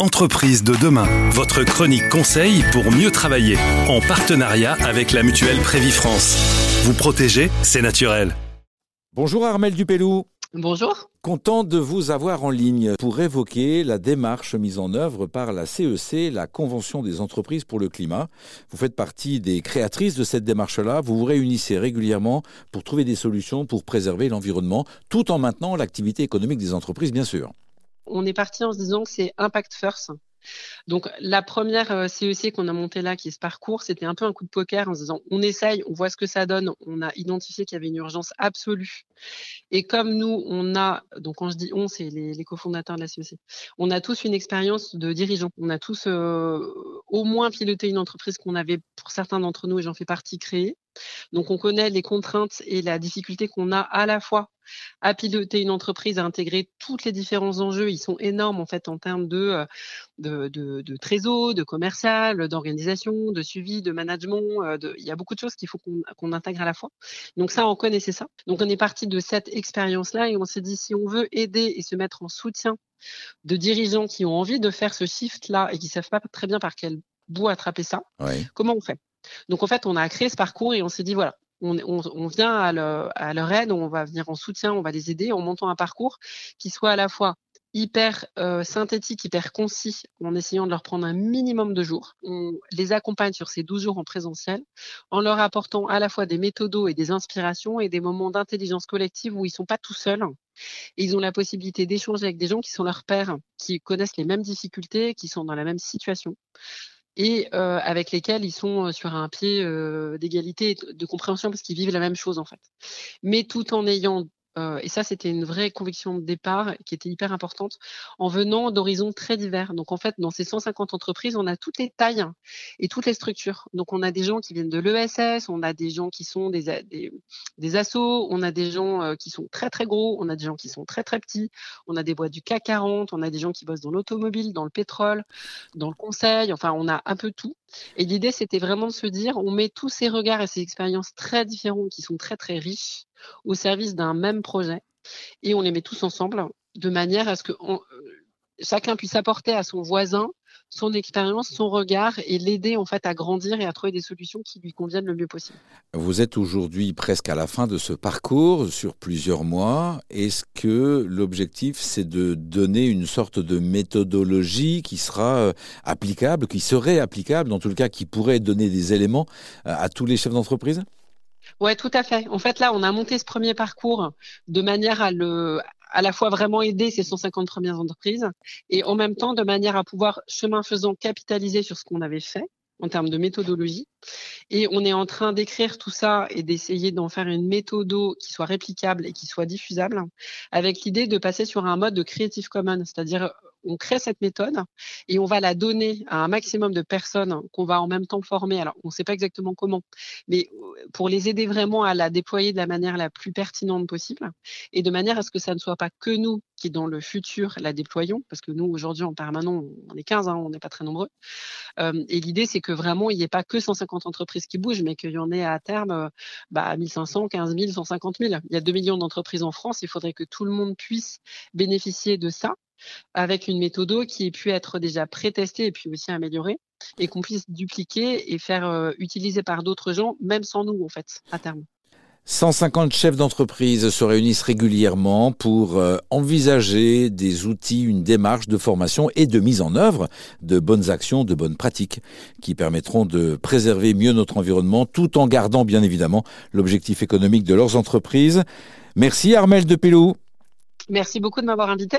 Entreprise de demain, votre chronique conseil pour mieux travailler, en partenariat avec la mutuelle Prévifrance. Vous protéger, c'est naturel. Bonjour Armel Dupelou. Bonjour. Content de vous avoir en ligne pour évoquer la démarche mise en œuvre par la CEC, la Convention des entreprises pour le climat. Vous faites partie des créatrices de cette démarche-là. Vous vous réunissez régulièrement pour trouver des solutions pour préserver l'environnement, tout en maintenant l'activité économique des entreprises, bien sûr on est parti en se disant que c'est impact first. Donc la première CEC euh, qu'on a montée là, qui est ce parcours, c'était un peu un coup de poker en se disant on essaye, on voit ce que ça donne, on a identifié qu'il y avait une urgence absolue. Et comme nous, on a, donc quand je dis on, c'est les, cofondateurs de la CEC, on a tous une expérience de dirigeant, on a tous euh, au moins piloté une entreprise qu'on avait, pour certains d'entre nous, et j'en fais partie, créée. Donc on connaît les contraintes et la difficulté qu'on a à la fois à piloter une entreprise, à intégrer tous les différents enjeux. Ils sont énormes en fait en termes de, euh, de, de, de trésor, de commercial, d'organisation, de suivi, de management. Euh, il y a beaucoup de choses qu'il faut qu'on intègre à la fois. Donc ça, on connaissait ça. Donc on est parti de cette expérience-là et on s'est dit si on veut aider et se mettre en soutien de dirigeants qui ont envie de faire ce shift-là et qui savent pas très bien par quel bout attraper ça, comment on fait? Donc en fait, on a créé ce parcours et on s'est dit voilà, on, vient à, leur aide, on va venir en soutien, on va les aider en montant un parcours qui soit à la fois hyper euh, synthétique, hyper concis, en essayant de leur prendre un minimum de jours. On les accompagne sur ces 12 jours en présentiel, en leur apportant à la fois des méthodos et des inspirations et des moments d'intelligence collective où ils sont pas tout seuls. Ils ont la possibilité d'échanger avec des gens qui sont leurs pères, qui connaissent les mêmes difficultés, qui sont dans la même situation et euh, avec lesquels ils sont euh, sur un pied euh, d'égalité et de compréhension parce qu'ils vivent la même chose en fait. Mais tout en ayant et ça, c'était une vraie conviction de départ qui était hyper importante, en venant d'horizons très divers. Donc, en fait, dans ces 150 entreprises, on a toutes les tailles et toutes les structures. Donc, on a des gens qui viennent de l'ESS, on a des gens qui sont des, des, des assos, on a des gens qui sont très, très gros, on a des gens qui sont très, très petits, on a des boîtes du CAC 40, on a des gens qui bossent dans l'automobile, dans le pétrole, dans le conseil, enfin, on a un peu tout. Et l'idée, c'était vraiment de se dire, on met tous ces regards et ces expériences très différentes qui sont très, très riches au service d'un même projet et on les met tous ensemble de manière à ce que euh, chacun puisse apporter à son voisin son expérience, son regard et l'aider en fait à grandir et à trouver des solutions qui lui conviennent le mieux possible. Vous êtes aujourd'hui presque à la fin de ce parcours sur plusieurs mois. Est-ce que l'objectif c'est de donner une sorte de méthodologie qui sera euh, applicable, qui serait applicable, dans tout le cas qui pourrait donner des éléments euh, à tous les chefs d'entreprise? Ouais, tout à fait. En fait, là, on a monté ce premier parcours de manière à le, à la fois vraiment aider ces 150 premières entreprises et en même temps de manière à pouvoir, chemin faisant, capitaliser sur ce qu'on avait fait en termes de méthodologie. Et on est en train d'écrire tout ça et d'essayer d'en faire une méthode qui soit réplicable et qui soit diffusable, avec l'idée de passer sur un mode de Creative Commons, c'est-à-dire on crée cette méthode et on va la donner à un maximum de personnes qu'on va en même temps former. Alors, on ne sait pas exactement comment, mais euh, pour les aider vraiment à la déployer de la manière la plus pertinente possible et de manière à ce que ça ne soit pas que nous qui, dans le futur, la déployons, parce que nous, aujourd'hui, en permanent, on est 15, hein, on n'est pas très nombreux. Euh, et l'idée, c'est que vraiment, il n'y ait pas que 150 entreprises qui bougent, mais qu'il y en ait à terme euh, bah, 1500, 15 000, 150 000. Il y a 2 millions d'entreprises en France. Il faudrait que tout le monde puisse bénéficier de ça avec une méthode qui ait pu être déjà pré-testée et puis aussi améliorée et qu'on puisse dupliquer et faire euh, utiliser par d'autres gens, même sans nous en fait, à terme. 150 chefs d'entreprise se réunissent régulièrement pour euh, envisager des outils, une démarche de formation et de mise en œuvre de bonnes actions, de bonnes pratiques qui permettront de préserver mieux notre environnement tout en gardant bien évidemment l'objectif économique de leurs entreprises. Merci Armel de Pelou. Merci beaucoup de m'avoir invité.